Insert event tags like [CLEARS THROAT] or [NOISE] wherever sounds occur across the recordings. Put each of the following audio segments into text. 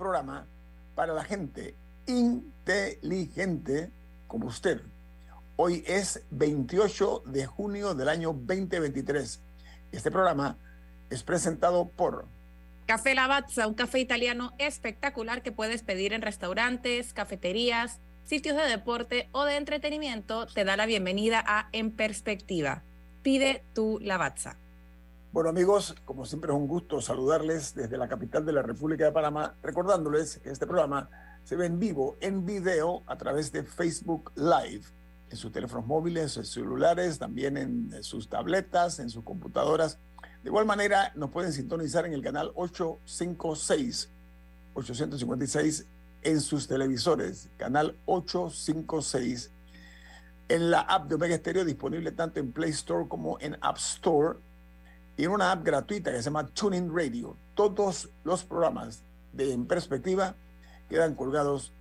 Programa para la gente inteligente como usted. Hoy es 28 de junio del año 2023. Este programa es presentado por Café Lavazza, un café italiano espectacular que puedes pedir en restaurantes, cafeterías, sitios de deporte o de entretenimiento, te da la bienvenida a En Perspectiva. Pide tu Lavazza. Bueno amigos, como siempre es un gusto saludarles desde la capital de la República de Panamá, recordándoles que este programa se ve en vivo, en video, a través de Facebook Live, en sus teléfonos móviles, en sus celulares, también en sus tabletas, en sus computadoras. De igual manera, nos pueden sintonizar en el canal 856, 856 en sus televisores, canal 856 en la app de Omega Stereo disponible tanto en Play Store como en App Store y en una app gratuita que se llama Tuning Radio. Todos los programas de En Perspectiva quedan colgados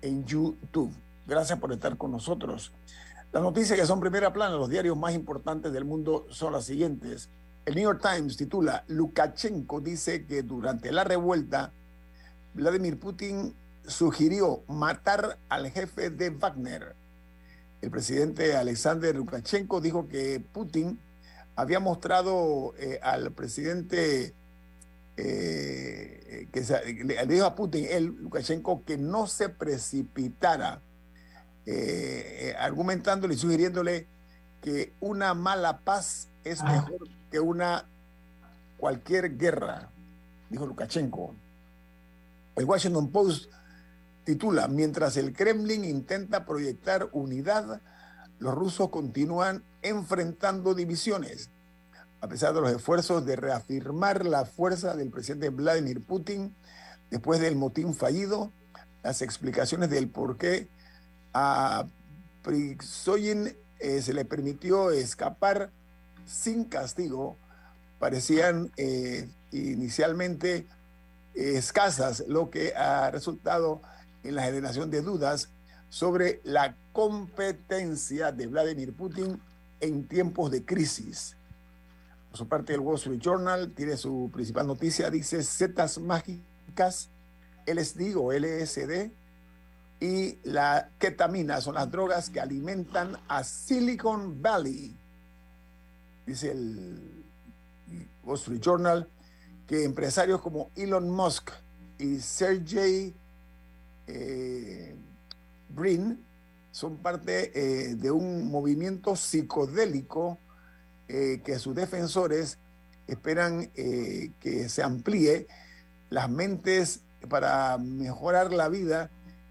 en YouTube. Gracias por estar con nosotros. Las noticias que son primera plana, los diarios más importantes del mundo son las siguientes. El New York Times titula, Lukashenko dice que durante la revuelta, Vladimir Putin sugirió matar al jefe de Wagner. El presidente Alexander Lukashenko dijo que Putin había mostrado eh, al presidente eh, que se- le, le dijo a Putin, él, Lukashenko, que no se precipitara, eh, eh, argumentándole y sugiriéndole que una mala paz es mejor que una cualquier guerra, dijo Lukashenko. El Washington Post titula, mientras el Kremlin intenta proyectar unidad, los rusos continúan enfrentando divisiones. A pesar de los esfuerzos de reafirmar la fuerza del presidente Vladimir Putin después del motín fallido, las explicaciones del por qué a Prigozhin eh, se le permitió escapar sin castigo parecían eh, inicialmente eh, escasas, lo que ha resultado en la generación de dudas sobre la competencia de Vladimir Putin en tiempos de crisis. Por su parte, el Wall Street Journal tiene su principal noticia, dice setas mágicas, LSD o LSD y la ketamina son las drogas que alimentan a Silicon Valley. Dice el Wall Street Journal que empresarios como Elon Musk y Sergey eh, Brin son parte eh, de un movimiento psicodélico eh, que sus defensores esperan eh, que se amplíe las mentes para mejorar la vida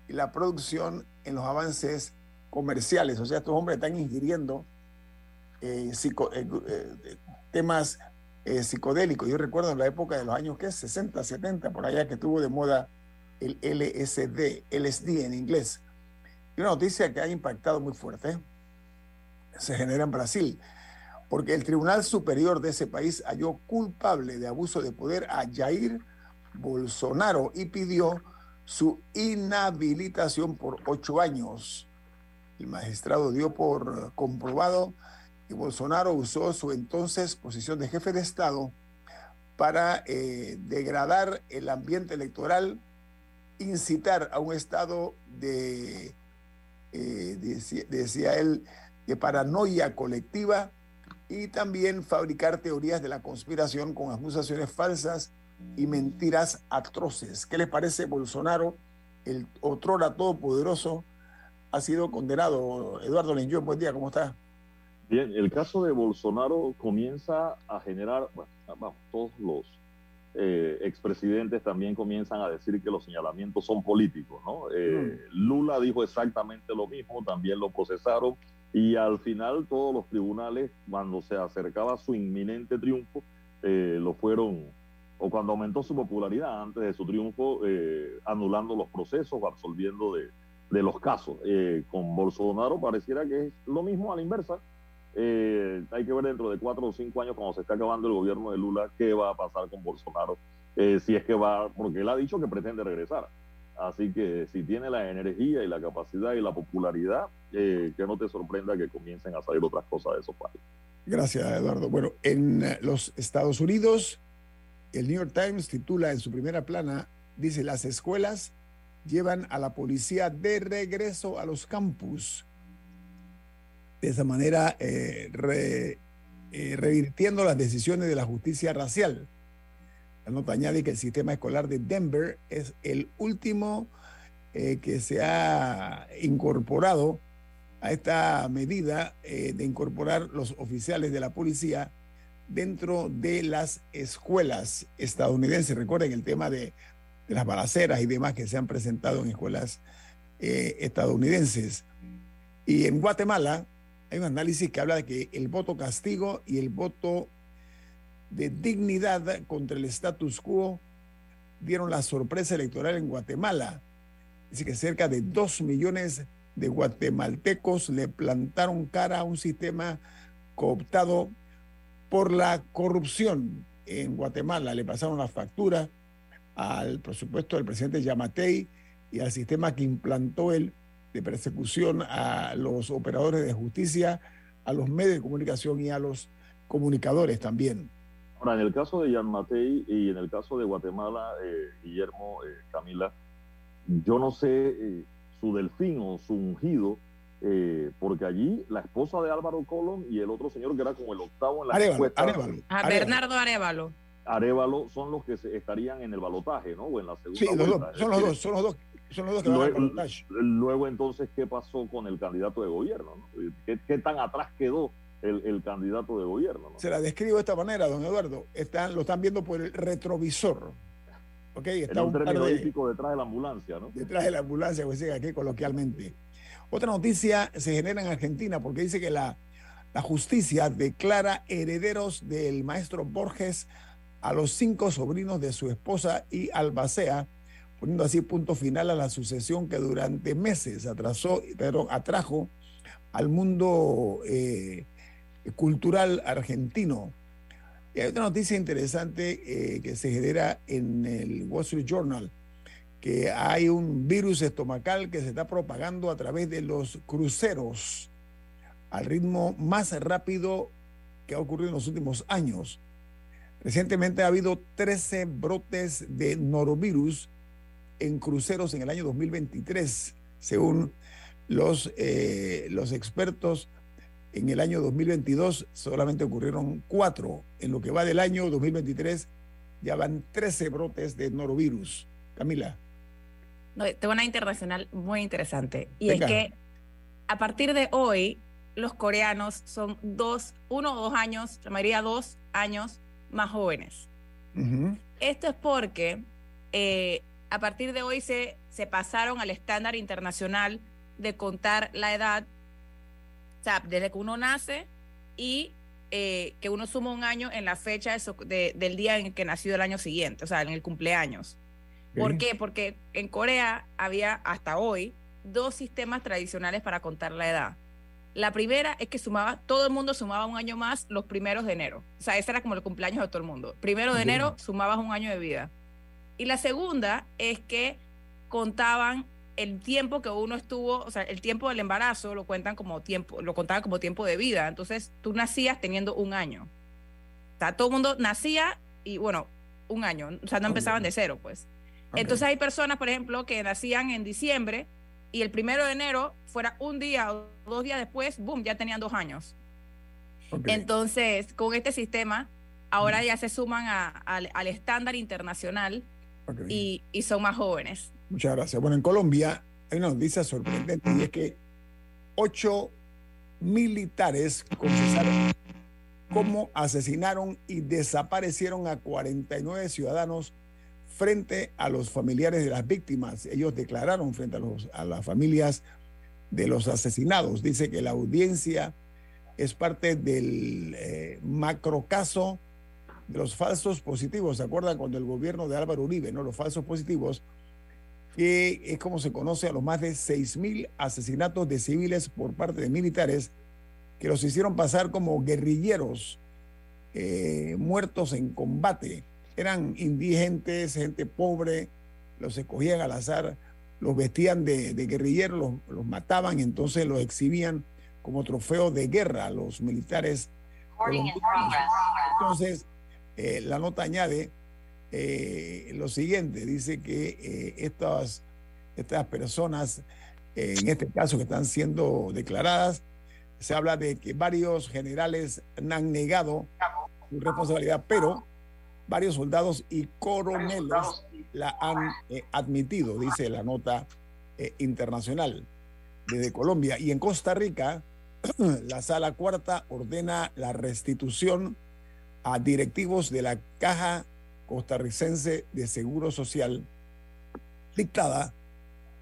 y la producción en los avances comerciales. O sea, estos hombres están ingiriendo temas psicodélicos. Yo recuerdo en la época de los años ¿qué? 60, 70, por allá que estuvo de moda el LSD, LSD en inglés. Una noticia que ha impactado muy fuerte se genera en Brasil, porque el Tribunal Superior de ese país halló culpable de abuso de poder a Jair Bolsonaro y pidió su inhabilitación por ocho años. El magistrado dio por comprobado que Bolsonaro usó su entonces posición de jefe de Estado para eh, degradar el ambiente electoral, incitar a un estado de, eh, decía, él, de paranoia colectiva y también fabricar teorías de la conspiración con acusaciones falsas y mentiras atroces. ¿Qué les parece Bolsonaro? El otrora todopoderoso ha sido condenado. Eduardo Lenjo, buen día, ¿cómo está? Bien, el caso de Bolsonaro comienza a generar, vamos, todos los eh, expresidentes también comienzan a decir que los señalamientos son políticos, ¿no? Eh, Lula dijo exactamente lo mismo, también lo procesaron y al final todos los tribunales, cuando se acercaba su inminente triunfo, eh, lo fueron, o cuando aumentó su popularidad antes de su triunfo, eh, anulando los procesos o absolviendo de, de los casos. Eh, con Bolsonaro pareciera que es lo mismo a la inversa. Eh, hay que ver dentro de cuatro o cinco años, cuando se está acabando el gobierno de Lula, qué va a pasar con Bolsonaro. Eh, si es que va, porque él ha dicho que pretende regresar. Así que si tiene la energía y la capacidad y la popularidad, eh, que no te sorprenda que comiencen a salir otras cosas de esos países. Gracias, Eduardo. Bueno, en los Estados Unidos, el New York Times titula en su primera plana, dice, las escuelas llevan a la policía de regreso a los campus. De esa manera, eh, eh, revirtiendo las decisiones de la justicia racial. La nota añade que el sistema escolar de Denver es el último eh, que se ha incorporado a esta medida de incorporar los oficiales de la policía dentro de las escuelas estadounidenses. Recuerden el tema de, de las balaceras y demás que se han presentado en escuelas estadounidenses. Y en Guatemala hay un análisis que habla de que el voto castigo y el voto de dignidad contra el status quo dieron la sorpresa electoral en Guatemala. Dice que cerca de dos millones de guatemaltecos le plantaron cara a un sistema cooptado por la corrupción en Guatemala. Le pasaron la factura al presupuesto del presidente Yamatei y al sistema que implantó él de persecución a los operadores de justicia, a los medios de comunicación y a los comunicadores también. Ahora, en el caso de Jan Matei y en el caso de Guatemala, eh, Guillermo, eh, Camila, yo no sé eh, su delfín o su ungido, eh, porque allí la esposa de Álvaro Colón y el otro señor que era como el octavo en la Arevalo, encuesta, Arevalo. A Arevalo. Bernardo Arevalo. Arevalo, son los que se- estarían en el balotaje, ¿no? O en la segunda Sí, los dos, son los dos, son los dos, son los dos que van Luego, balotaje. luego, entonces, ¿qué pasó con el candidato de gobierno? no? ¿Qué, qué tan atrás quedó el, el candidato de gobierno? no? Se la describo de esta manera, don Eduardo. Están, lo están viendo por el retrovisor. ¿Ok? Está un un término de, detrás de la ambulancia, ¿no? detrás de la ambulancia, como dicen aquí coloquialmente. Otra noticia se genera en Argentina porque dice que la, la justicia declara herederos del maestro Borges a los cinco sobrinos de su esposa y albacea, poniendo así punto final a la sucesión que durante meses atrasó, pero atrajo al mundo eh, cultural argentino. Y hay otra noticia interesante eh, que se genera en el Wall Street Journal, que hay un virus estomacal que se está propagando a través de los cruceros al ritmo más rápido que ha ocurrido en los últimos años. Recientemente ha habido 13 brotes de norovirus en cruceros en el año 2023, según los, eh, los expertos. En el año 2022 solamente ocurrieron cuatro. En lo que va del año 2023 ya van 13 brotes de norovirus. Camila. No, tengo una internacional muy interesante. Y Venga. es que a partir de hoy, los coreanos son dos, uno o dos años, la mayoría dos años más jóvenes. Esto es porque eh, a partir de hoy se, se pasaron al estándar internacional de contar la edad, o sea, desde que uno nace y eh, que uno suma un año en la fecha de del día en que nació el año siguiente, o sea, en el cumpleaños. ¿Por qué? Porque en Corea había hasta hoy dos sistemas tradicionales para contar la edad. La primera es que sumaba, todo el mundo sumaba un año más los primeros de enero. O sea, ese era como el cumpleaños de todo el mundo. Primero de enero sumabas un año de vida. Y la segunda es que contaban el tiempo que uno estuvo, o sea, el tiempo del embarazo lo cuentan como tiempo, lo contaban como tiempo de vida. Entonces, tú nacías teniendo un año. O sea, todo el mundo nacía y bueno, un año, o sea, no empezaban de cero, pues. Entonces hay personas, por ejemplo, que nacían en diciembre y el primero de enero fuera un día o dos días después, boom, ya tenían dos años. Entonces, con este sistema, ahora ya se suman a- al estándar internacional Y son más jóvenes. Muchas gracias. Bueno, en Colombia hay una noticia sorprendente y es que ocho militares confesaron cómo asesinaron y desaparecieron a 49 ciudadanos frente a los familiares de las víctimas. Ellos declararon frente a, los, a las familias de los asesinados. Dice que la audiencia es parte del eh, macrocaso de los falsos positivos. ¿Se acuerdan cuando el gobierno de Álvaro Uribe, no? Los falsos positivos, que es como se conoce a los más de 6.000 asesinatos de civiles por parte de militares que los hicieron pasar como guerrilleros eh, muertos en combate. Eran indigentes, gente pobre, los escogían al azar, los vestían de, de guerrilleros, los, los mataban, entonces los exhibían como trofeo de guerra los militares. Entonces, eh, la nota añade eh, lo siguiente, dice que eh, estas, estas personas, eh, en este caso que están siendo declaradas, se habla de que varios generales han negado su responsabilidad, pero varios soldados y coroneles la han admitido, dice la nota internacional desde Colombia. Y en Costa Rica, [CLEARS THROAT] la sala cuarta ordena la restitución a directivos de la Caja Costarricense de Seguro Social, dictada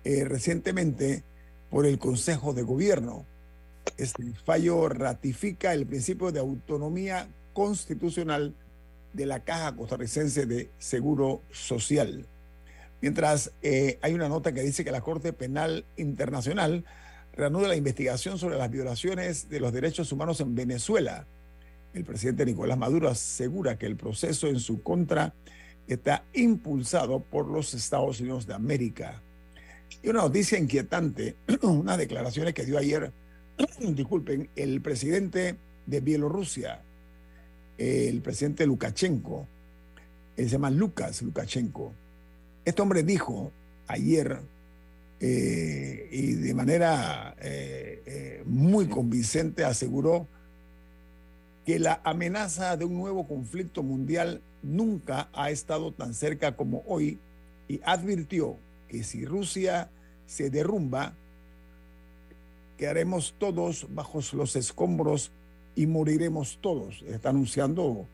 eh, recientemente por el Consejo de Gobierno. Este fallo ratifica el principio de autonomía constitucional de la Caja Costarricense de Seguro Social. Mientras eh, hay una nota que dice que la Corte Penal Internacional reanuda la investigación sobre las violaciones de los derechos humanos en Venezuela. El presidente Nicolás Maduro asegura que el proceso en su contra está impulsado por los Estados Unidos de América. Y una noticia inquietante, [CLEARS THROAT] unas declaraciones que dio ayer, [CLEARS THROAT] disculpen, el presidente de Bielorrusia, el presidente Lukashenko, él se llama Lucas Lukashenko. Este hombre dijo ayer, eh, y de manera eh, eh, muy convincente aseguró que la amenaza de un nuevo conflicto mundial nunca ha estado tan cerca como hoy y advirtió que si Rusia se derrumba, quedaremos todos bajo los escombros y moriremos todos. Está anunciando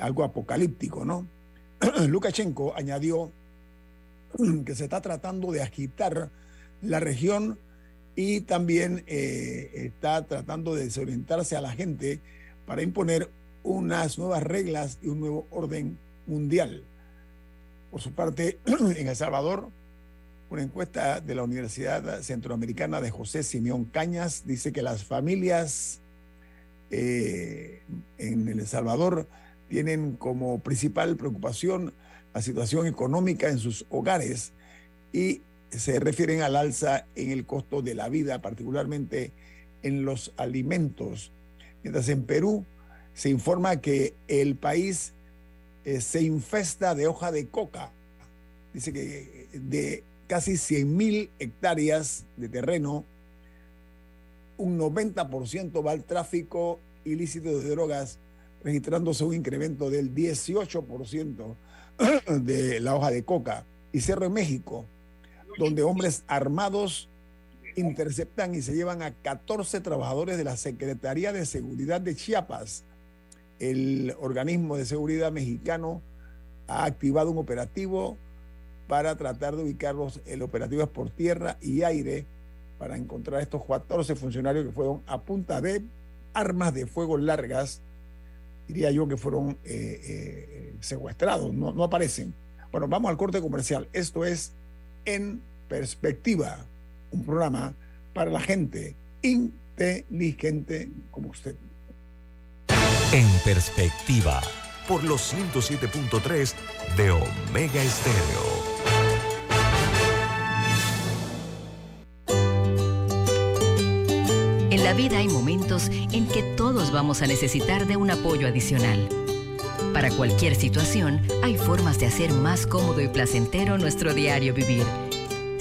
algo apocalíptico, ¿no? [CLEARS THROAT] Lukashenko añadió [CLEARS THROAT] que se está tratando de agitar la región y también eh, está tratando de desorientarse a la gente para imponer unas nuevas reglas y un nuevo orden mundial. Por su parte, [CLEARS THROAT] en El Salvador, una encuesta de la Universidad Centroamericana de José Simeón Cañas dice que las familias eh, en El Salvador tienen como principal preocupación la situación económica en sus hogares y se refieren al alza en el costo de la vida, particularmente en los alimentos. Mientras en Perú se informa que el país eh, se infesta de hoja de coca. Dice que de casi 100 mil hectáreas de terreno, un 90% va al tráfico ilícito de drogas, registrándose un incremento del 18% [CLEARS THROAT] de la hoja de coca. Y Cerro en México, donde hombres armados interceptan y se llevan a 14 trabajadores de la Secretaría de Seguridad de Chiapas. El organismo de seguridad mexicano ha activado un operativo para tratar de ubicarlos. El operativo es por tierra y aire para encontrar a estos 14 funcionarios que fueron a punta de armas de fuego largas, diría yo que fueron eh, eh, secuestrados, no, no aparecen. Bueno, vamos al corte comercial. Esto es En Perspectiva, un programa para la gente inteligente como usted. En perspectiva, por los 107.3 de Omega Estéreo. En la vida hay momentos en que todos vamos a necesitar de un apoyo adicional. Para cualquier situación, hay formas de hacer más cómodo y placentero nuestro diario vivir.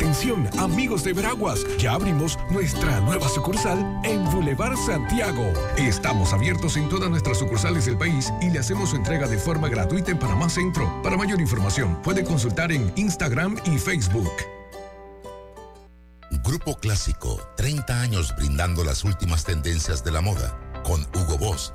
Atención, amigos de Veraguas, ya abrimos nuestra nueva sucursal en Boulevard Santiago. Estamos abiertos en todas nuestras sucursales del país y le hacemos su entrega de forma gratuita en Panamá Centro. Para mayor información, puede consultar en Instagram y Facebook. Grupo Clásico, 30 años brindando las últimas tendencias de la moda. Con Hugo Boss,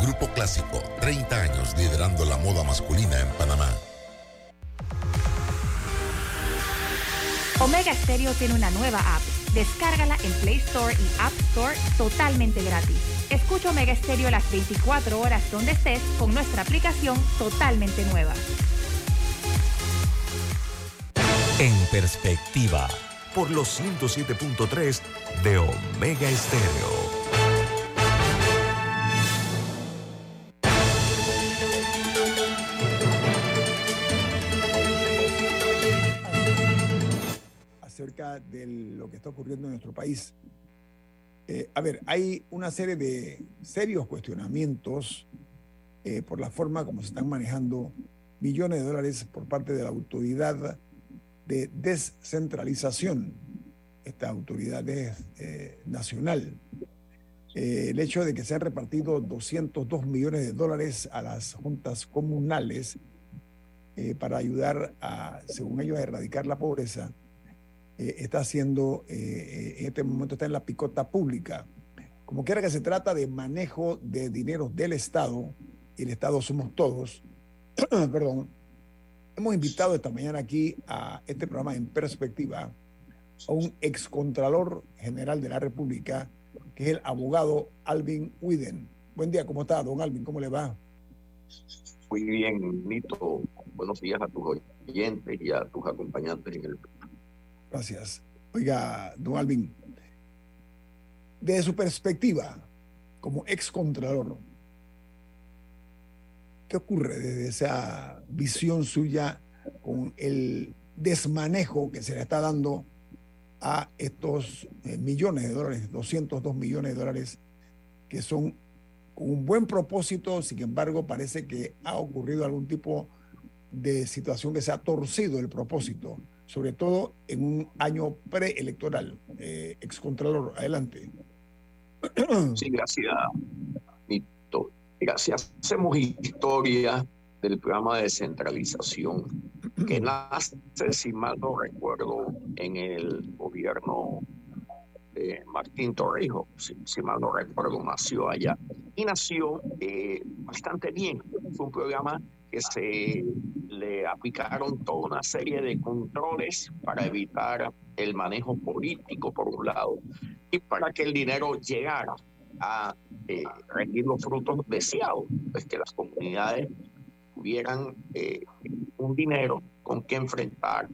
Grupo Clásico, 30 años liderando la moda masculina en Panamá. Omega Stereo tiene una nueva app. Descárgala en Play Store y App Store totalmente gratis. Escucha Omega Stereo las 24 horas donde estés con nuestra aplicación totalmente nueva. En perspectiva, por los 107.3 de Omega Estéreo. Está ocurriendo en nuestro país. Eh, a ver, hay una serie de serios cuestionamientos eh, por la forma como se están manejando millones de dólares por parte de la autoridad de descentralización. Esta autoridad es eh, nacional. El hecho de que se han repartido 202 millones de dólares a las juntas comunales para ayudar a, según ellos, a erradicar la pobreza, eh, está haciendo, eh, en este momento está en la picota pública. Como quiera que se trata de manejo de dinero del Estado, y el Estado somos todos, [CLEARS THROAT] perdón, hemos invitado esta mañana aquí a este programa en perspectiva a un excontralor general de la República, que es el abogado Alvin Widen. Buen día, ¿cómo está, don Alvin? ¿Cómo le va? Muy bien, Nito. Buenos días a tus oyentes y a tus acompañantes en el Gracias. Oiga, don Alvin, desde su perspectiva como excontralor, ¿qué ocurre desde esa visión suya con el desmanejo que se le está dando a estos eh, millones de dólares, 202 millones de dólares, que son con un buen propósito, sin embargo, parece que ha ocurrido algún tipo de situación que se ha torcido el propósito, sobre todo en un año preelectoral. Eh, excontralor, adelante. [CLEARS THROAT] Sí, gracias, Nito. Gracias. Hacemos historia del programa de descentralización que nace, si mal no recuerdo, en el gobierno de Martín Torrijos, si, si mal no recuerdo, nació allá. Y nació eh, bastante bien. Fue un programa se le aplicaron toda una serie de controles para evitar el manejo político, por un lado, y para que el dinero llegara a eh, rendir los frutos deseados, pues que las comunidades tuvieran eh, un dinero con que enfrentar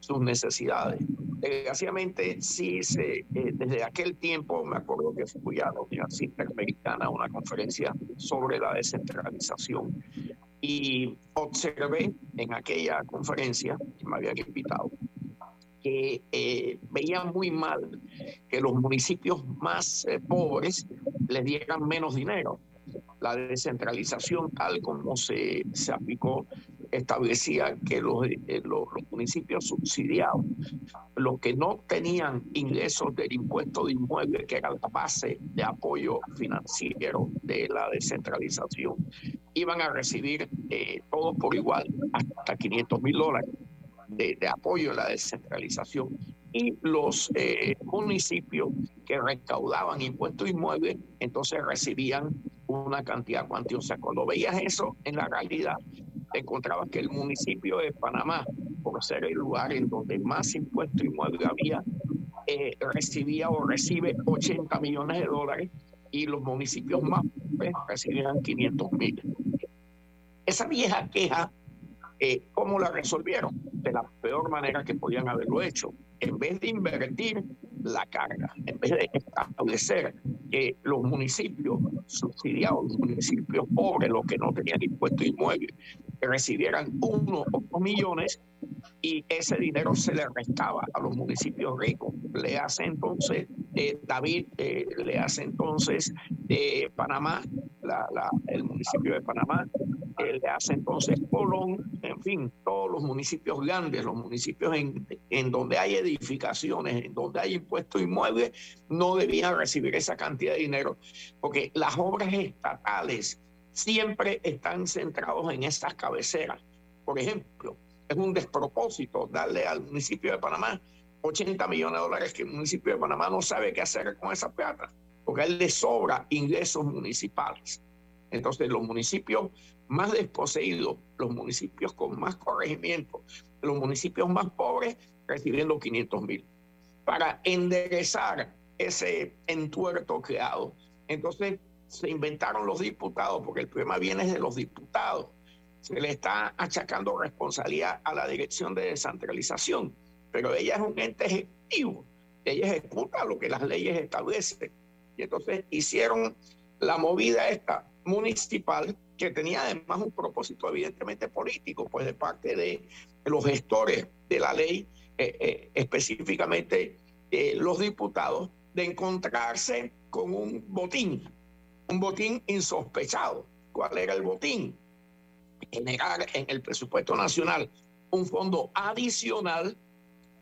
sus necesidades. Desgraciadamente, sí, se, eh, desde aquel tiempo me acuerdo que fui a la Universidad Interamericana a una conferencia sobre la descentralización y observé en aquella conferencia que me habían invitado que eh, veían muy mal que los municipios más eh, pobres les dieran menos dinero. La descentralización, tal como se, se aplicó, establecía que los, eh, los, los municipios subsidiados, los que no tenían ingresos del impuesto de inmueble, que era la base de apoyo financiero de la descentralización, iban a recibir eh, todos por igual hasta 500 mil dólares de, de, apoyo a la descentralización. Y los eh, municipios que recaudaban impuestos inmuebles, entonces recibían una cantidad cuantiosa. Cuando veías eso en la realidad, encontrabas que el municipio de Panamá, por ser el lugar en donde más impuesto inmueble había, eh, recibía o recibe 80 millones de dólares y los municipios más pobres recibían 500 mil. Esa vieja queja, eh, ¿cómo la resolvieron? De la peor manera que podían haberlo hecho. En vez de invertir la carga, en vez de establecer que los municipios subsidiados, los municipios pobres, los que no tenían impuesto inmueble, recibieran uno o dos millones y ese dinero se le restaba a los municipios ricos. Le hace entonces eh, David, eh, le hace entonces eh, Panamá, el municipio de Panamá, le hace entonces Colón, en fin, todos los municipios grandes, los municipios en, en donde hay edificaciones, en donde hay impuestos inmuebles, no debían recibir esa cantidad de dinero, porque las obras estatales siempre están centrados en estas cabeceras. Por ejemplo, es un despropósito darle al municipio de Panamá 80 millones de dólares que el municipio de Panamá no sabe qué hacer con esa plata, porque a él le sobra ingresos municipales. Entonces, los municipios más desposeídos, los municipios con más corregimiento, los municipios más pobres recibiendo 500 mil. Para enderezar ese entuerto creado. Entonces, se inventaron los diputados, porque el problema viene de los diputados se le está achacando responsabilidad a la dirección de descentralización, pero ella es un ente ejecutivo, ella ejecuta lo que las leyes establecen. Y entonces hicieron la movida esta municipal que tenía además un propósito evidentemente político, pues de parte de los gestores de la ley, eh, eh, específicamente eh, los diputados, de encontrarse con un botín, un botín insospechado. ¿Cuál era el botín? generar en el presupuesto nacional un fondo adicional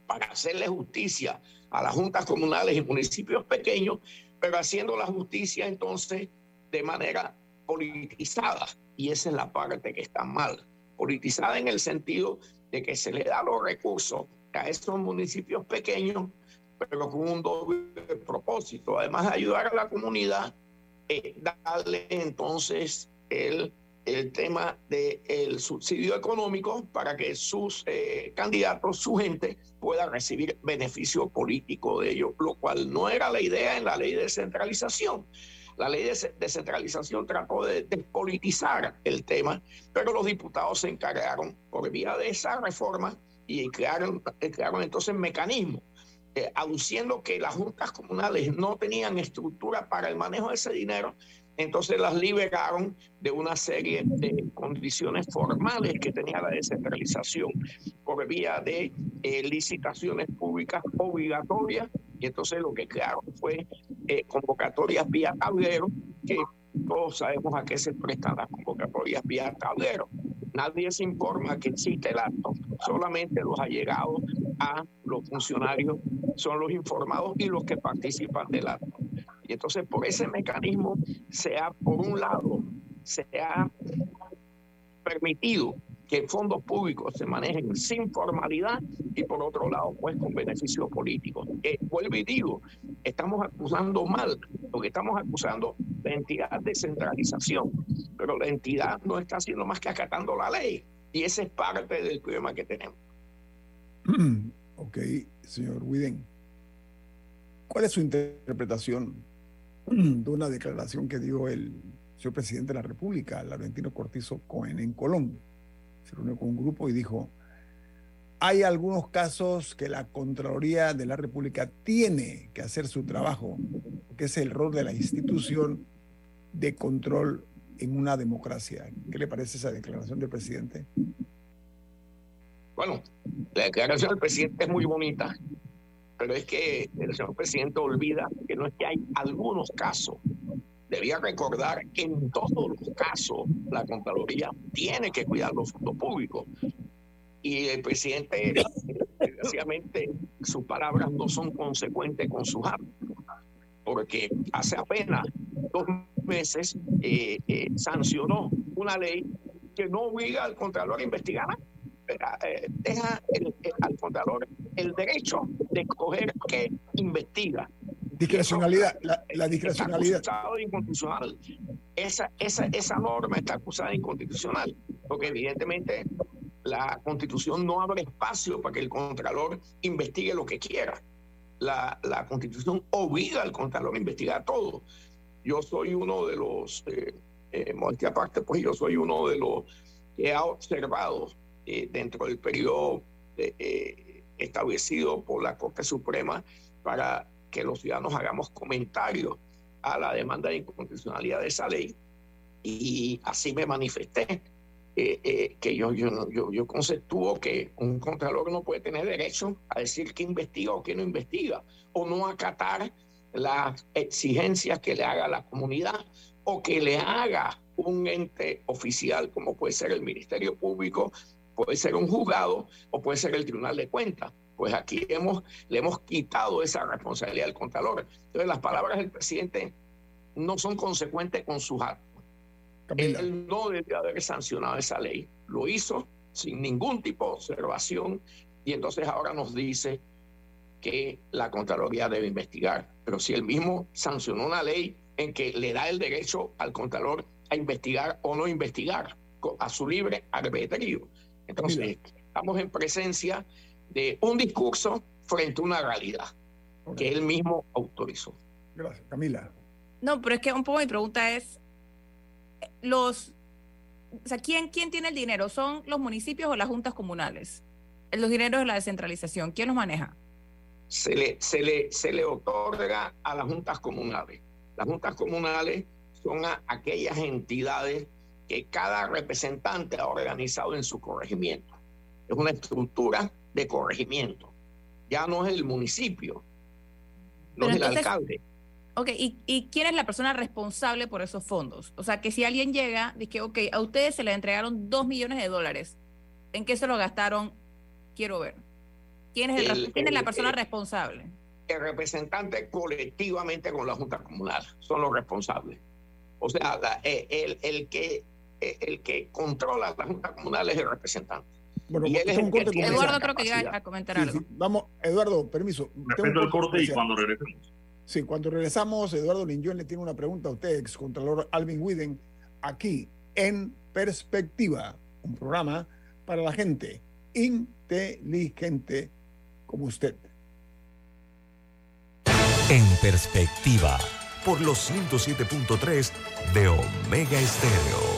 para hacerle justicia a las juntas comunales y municipios pequeños, pero haciendo la justicia entonces de manera politizada. Y esa es la parte que está mal. Politizada en el sentido de que se le da los recursos a esos municipios pequeños, pero con un doble propósito. Además de ayudar a la comunidad, eh, darle entonces el el tema del subsidio económico para que sus eh, candidatos, su gente, pueda recibir beneficio político de ello, lo cual no era la idea en la ley de descentralización. La ley de descentralización trató de despolitizar el tema, pero los diputados se encargaron por vía de esa reforma y crearon, crearon entonces mecanismos, eh, aduciendo que las juntas comunales no tenían estructura para el manejo de ese dinero entonces las liberaron de una serie de condiciones formales que tenía la descentralización por vía de eh, licitaciones públicas obligatorias y entonces lo que crearon fue eh, convocatorias vía tablero que todos sabemos a qué se prestan las convocatorias vía tablero. Nadie se informa que existe el acto, solamente los allegados a los funcionarios son los informados y los que participan del acto. Y entonces por ese mecanismo se ha, por un lado, se ha permitido que fondos públicos se manejen sin formalidad y por otro lado, pues con beneficios políticos. Que vuelvo y digo, estamos acusando mal, lo que estamos acusando la entidad de centralización, pero la entidad no está haciendo más que acatando la ley y ese es parte del problema que tenemos. [CLEARS THROAT] Ok, señor Widen, ¿cuál es su interpretación [CLEARS THROAT] de una declaración que dio el señor presidente de la República, Laurentino Cortizo Cohen, en Colombia. Se reunió con un grupo y dijo, hay algunos casos que la Contraloría de la República tiene que hacer su trabajo, que es el rol de la institución de control en una democracia. ¿Qué le parece esa declaración del presidente? Bueno, la declaración del presidente es muy bonita, pero es que el señor presidente olvida que no es que hay algunos casos. Debía recordar que en todos los casos la Contraloría tiene que cuidar los fondos públicos. Y el presidente, [LAUGHS] desgraciadamente, sus palabras no son consecuentes con sus actos. Porque hace apenas dos meses eh, eh, sancionó una ley que no obliga al Contralor a investigar eh, deja al Contralor el derecho de escoger qué investiga. Discrecionalidad, la, discrecionalidad. inconstitucional. Esa, esa, esa norma está acusada de inconstitucional, porque evidentemente la constitución no abre espacio para que el contralor investigue lo que quiera. La, la Constitución obliga al Contralor a investigar todo. Yo soy uno de los, eh, eh, aparte, pues yo soy uno de los que ha observado eh, dentro del periodo eh, establecido por la Corte Suprema para que los ciudadanos hagamos comentarios a la demanda de inconstitucionalidad de esa ley. Y así me manifesté, eh, eh, que yo, yo, yo, yo conceptúo que un contralor no puede tener derecho a decir que investiga o que no investiga, o no acatar las exigencias que le haga la comunidad o que le haga un ente oficial como puede ser el Ministerio Público, puede ser un juzgado o puede ser el Tribunal de Cuentas. Pues aquí hemos, le hemos quitado esa responsabilidad al Contralor. Entonces las palabras del presidente no son consecuentes con sus actos. Camila. Él no debería haber sancionado esa ley. Lo hizo sin ningún tipo de observación y entonces ahora nos dice que la Contraloría debe investigar. Pero si él mismo sancionó una ley en que le da el derecho al Contralor a investigar o no investigar a su libre albedrío. Entonces, estamos en presencia de un discurso frente a una realidad que él mismo autorizó. Gracias, Camila. No, pero es que un poco mi pregunta es, los, o sea, ¿quién, ¿quién tiene el dinero? ¿Son los municipios o las juntas comunales? Los dineros de la descentralización, ¿quién los maneja? se le, se le, se le otorga a las juntas comunales. Las juntas comunales son a- aquellas entidades que cada representante ha organizado en su corregimiento. Es una estructura de corregimiento. Ya no es el municipio, no Pero es el alcalde. Ok, ¿y, ¿y quién es la persona responsable por esos fondos? O sea, que si alguien llega, dice ok, a ustedes se les entregaron dos millones de dólares, ¿en qué se lo gastaron? Quiero ver. ¿Quién es, el, El- res- quién es la persona el- responsable? el representante colectivamente con la Junta Comunal, son los responsables. O sea, la- eh, el, el que, eh, el que controla la Junta Comunal es el representante. Bueno, y él es un corte Eduardo creo que iba a comentar Sí, algo. sí. Vamos, Eduardo, permiso. Respeto el corte y cuando regresemos. Sí, cuando regresamos, Eduardo Linjón le tiene una pregunta a usted, ex Contralor Alvin Widen, aquí en Perspectiva, un programa para la gente inteligente como usted. En perspectiva, Por los 107.3 de Omega Estéreo.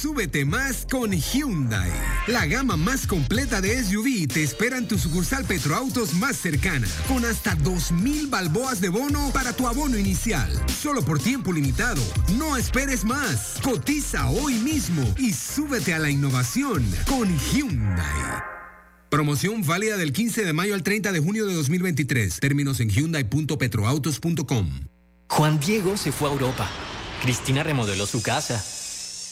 Súbete más con Hyundai. La gama más completa de SUV te espera en tu sucursal Petroautos más cercana, con hasta 2.000 balboas de bono para tu abono inicial. Solo por tiempo limitado. No esperes más. Cotiza hoy mismo y súbete a la innovación con Hyundai. Promoción válida del 15 de mayo al 30 de junio de 2023. Términos en hyundai.petroautos.com. Juan Diego se fue a Europa. Cristina remodeló su casa.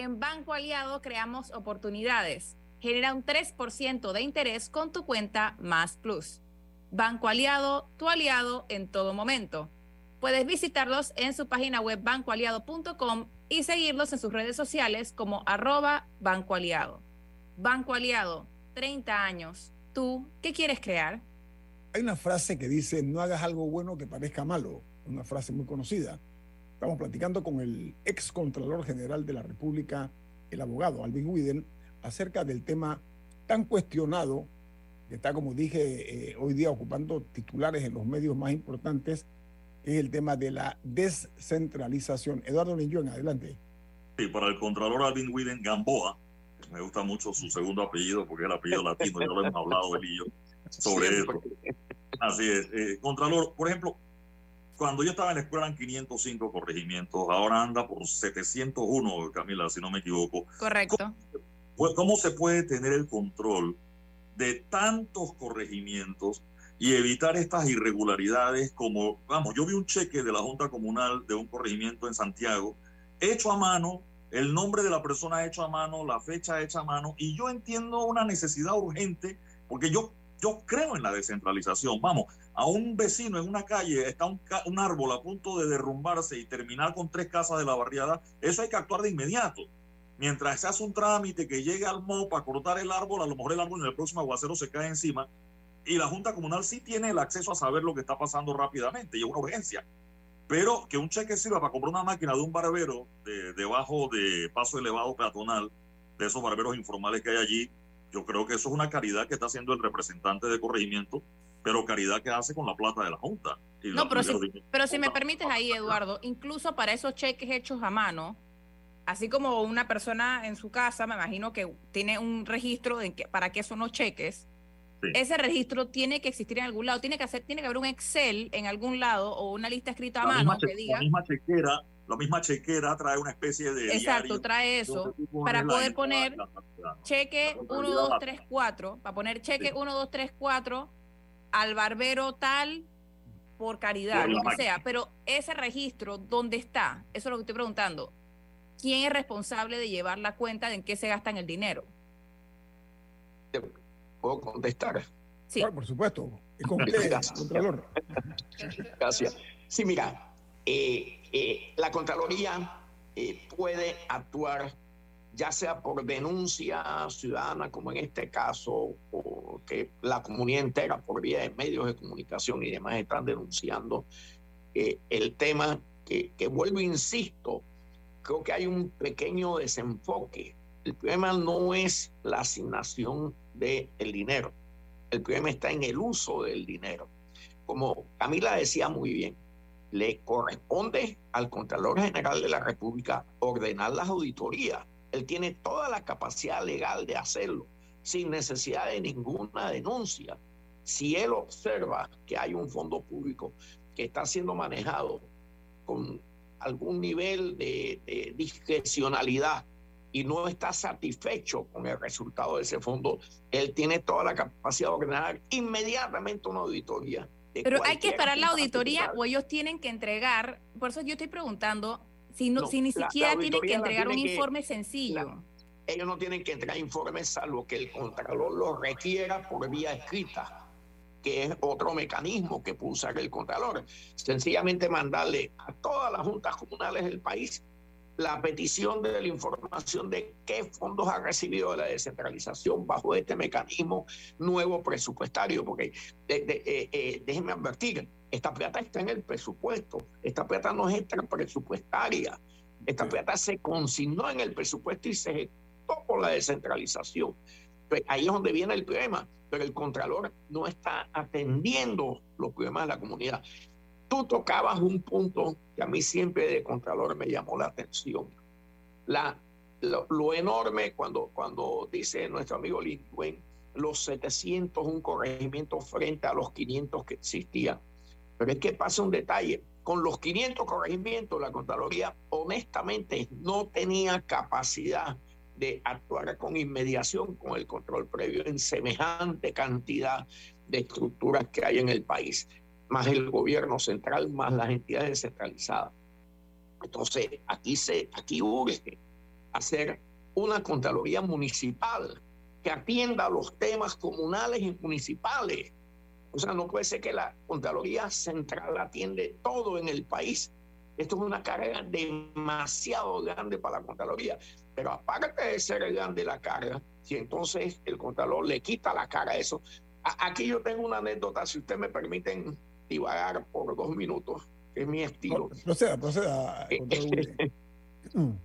En Banco Aliado creamos oportunidades. Genera un 3% de interés con tu cuenta Más Plus. Banco Aliado, tu aliado en todo momento. Puedes visitarlos en su página web bancoaliado.com y seguirlos en sus redes sociales como arroba Banco Aliado. Banco Aliado, 30 años. ¿Tú qué quieres crear? Hay una frase que dice, no hagas algo bueno que parezca malo, una frase muy conocida. Estamos platicando con el ex Contralor General de la República, el abogado Alvin Widen, acerca del tema tan cuestionado, que está, como dije, eh, hoy día ocupando titulares en los medios más importantes, que es el tema de la descentralización. Eduardo Niñón, adelante. Sí, para el Contralor Alvin Widen Gamboa, me gusta mucho su segundo apellido porque es el apellido latino, ya lo hemos hablado él y yo sobre eso. Así es. Eh, Contralor, por ejemplo, cuando yo estaba en la escuela eran 505 corregimientos, ahora anda por 701, Camila, si no me equivoco. Correcto. ¿Cómo, cómo se puede tener el control de tantos corregimientos y evitar estas irregularidades como, vamos, yo vi un cheque de la Junta Comunal de un corregimiento en Santiago, hecho a mano, el nombre de la persona hecho a mano, la fecha hecha a mano, y yo entiendo una necesidad urgente, porque yo, yo creo en la descentralización. Vamos, a un vecino en una calle está un, árbol a punto de derrumbarse y terminar con tres casas de la barriada, eso hay que actuar de inmediato. Mientras se hace un trámite que llegue al MOP a cortar el árbol, a lo mejor el árbol en el próximo aguacero se cae encima, y la Junta Comunal sí tiene el acceso a saber lo que está pasando rápidamente y es una urgencia. Pero que un cheque sirva para comprar una máquina de un barbero de, debajo de paso elevado peatonal, de esos barberos informales que hay allí, yo creo que eso es una caridad que está haciendo el representante de corregimiento, pero caridad que hace con la plata de la Junta. Y la- No, pero si, pero si me permites ahí, Eduardo, incluso para esos cheques hechos a mano, así como una persona en su casa, me imagino que tiene un registro de que, para qué son los cheques, Sí. ese registro tiene que existir en algún lado, tiene que hacer, tiene que haber un Excel en algún lado o una lista escrita a la, mano misma que diga, la misma chequera, la misma chequera trae una especie de exacto, diario trae eso para poder poner y cheque La totalidad 1, 2, la- 3, 4, para poner cheque Sí. 1, 2, 3, 4 al barbero tal por caridad, Por lo que sea, pero ese registro, ¿dónde está? Eso es lo que estoy preguntando. ¿Quién es responsable de llevar la cuenta de en qué se gastan el dinero? ¿Puedo contestar? Sí. Claro, por supuesto. Es con [LAUGHS] usted, Gracias. Gracias. Sí, mira, eh, eh, la Contraloría eh, puede actuar ya sea por denuncia ciudadana, como en este caso, o que la comunidad entera, por vía de medios de comunicación y demás, están denunciando eh, el tema que, que vuelvo, insisto, creo que hay un pequeño desenfoque. El problema no es la asignación del dinero, el problema está en el uso del dinero. Como Camila decía muy bien, le corresponde al Contralor General de la República ordenar las auditorías. Él tiene toda la capacidad legal de hacerlo sin necesidad de ninguna denuncia. Si él observa que hay un fondo público que está siendo manejado con algún nivel de, de discrecionalidad y no está satisfecho con el resultado de ese fondo, él tiene toda la capacidad de ordenar inmediatamente una auditoría. Pero hay que esperar la auditoría o ellos tienen que entregar, por eso yo estoy preguntando, si, no, No, si ni la- la siquiera tienen que entregar un que- informe sencillo. ellos no tienen que entregar informes salvo que el contralor lo requiera por vía escrita, que es otro mecanismo que puede usar el contralor. Sencillamente mandarle a todas las juntas comunales del país la petición de la información de qué fondos ha recibido de la descentralización bajo este mecanismo nuevo presupuestario, porque de- de- eh, eh, déjenme advertir, esta plata está en el presupuesto, esta plata no es extrapresupuestaria, esta plata se consignó en el presupuesto y se ejecutó por la descentralización. Pues ahí es donde viene el problema, pero el Contralor no está atendiendo los problemas de la comunidad. Tú tocabas un punto que a mí siempre de Contralor me llamó la atención. Lo enorme cuando, cuando dice nuestro amigo Lindwen, los 700, un corregimiento frente a los 500 que existían. Pero es que pasa un detalle. Con los 500 corregimientos, la Contraloría honestamente no tenía capacidad de actuar con inmediación con el control previo en semejante cantidad de estructuras que hay en el país, más el gobierno central, más las entidades descentralizadas. Entonces, aquí, se, aquí urge hacer una Contraloría municipal que atienda los temas comunales y municipales. O sea, no puede ser que la Contraloría Central atiende todo en el país Esto es una carga demasiado grande para la Contraloría. Pero aparte de ser grande la carga, si entonces el Contralor le quita la cara a eso. Aquí yo tengo una anécdota, si ustedes me permiten divagar por dos minutos, que es mi estilo. Proceda, proceda. William. [LAUGHS]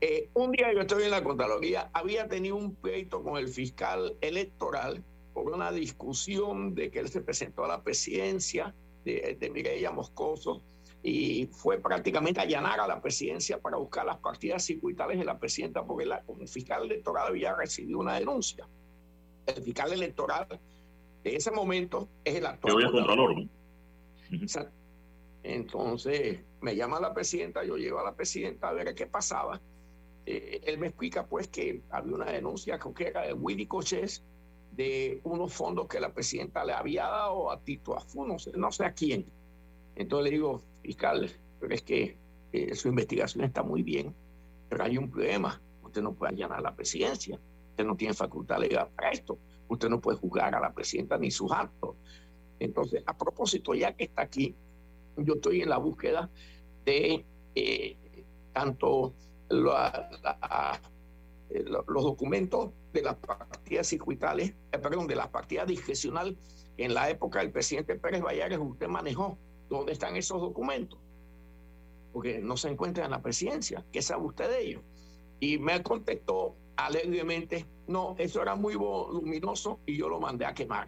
Eh, un día yo estoy en la Contraloría, había tenido un pleito con el fiscal electoral por una discusión de que él se presentó a la presidencia de, de Mireya Moscoso y fue prácticamente a allanar a la presidencia para buscar las partidas circuitales de la presidenta porque la, como fiscal electoral había recibido una denuncia. El fiscal electoral de ese momento es el actual. Contralor, ¿no? Entonces me llama la presidenta, yo llevo a la presidenta a ver qué pasaba. Eh, él me explica pues que había una denuncia, creo que era de Willy Cochés, de unos fondos que la presidenta le había dado a Tito sé, no sé a quién. Entonces le digo, fiscal, pero es que eh, su investigación está muy bien, pero hay un problema. Usted no puede allanar la presidencia, usted no tiene facultad legal para esto, usted no puede juzgar a la presidenta ni sus actos. Entonces, a propósito, ya que está aquí, yo estoy en la búsqueda de eh, tanto los documentos de las partidas circuitales, eh, perdón, de las partidas discrecionales que en la época del presidente Pérez Vallares usted manejó. ¿Dónde están esos documentos? Porque no se encuentran en la presidencia. ¿Qué sabe usted de ellos? Y me contestó alegremente, no, eso era muy voluminoso y yo lo mandé a quemar.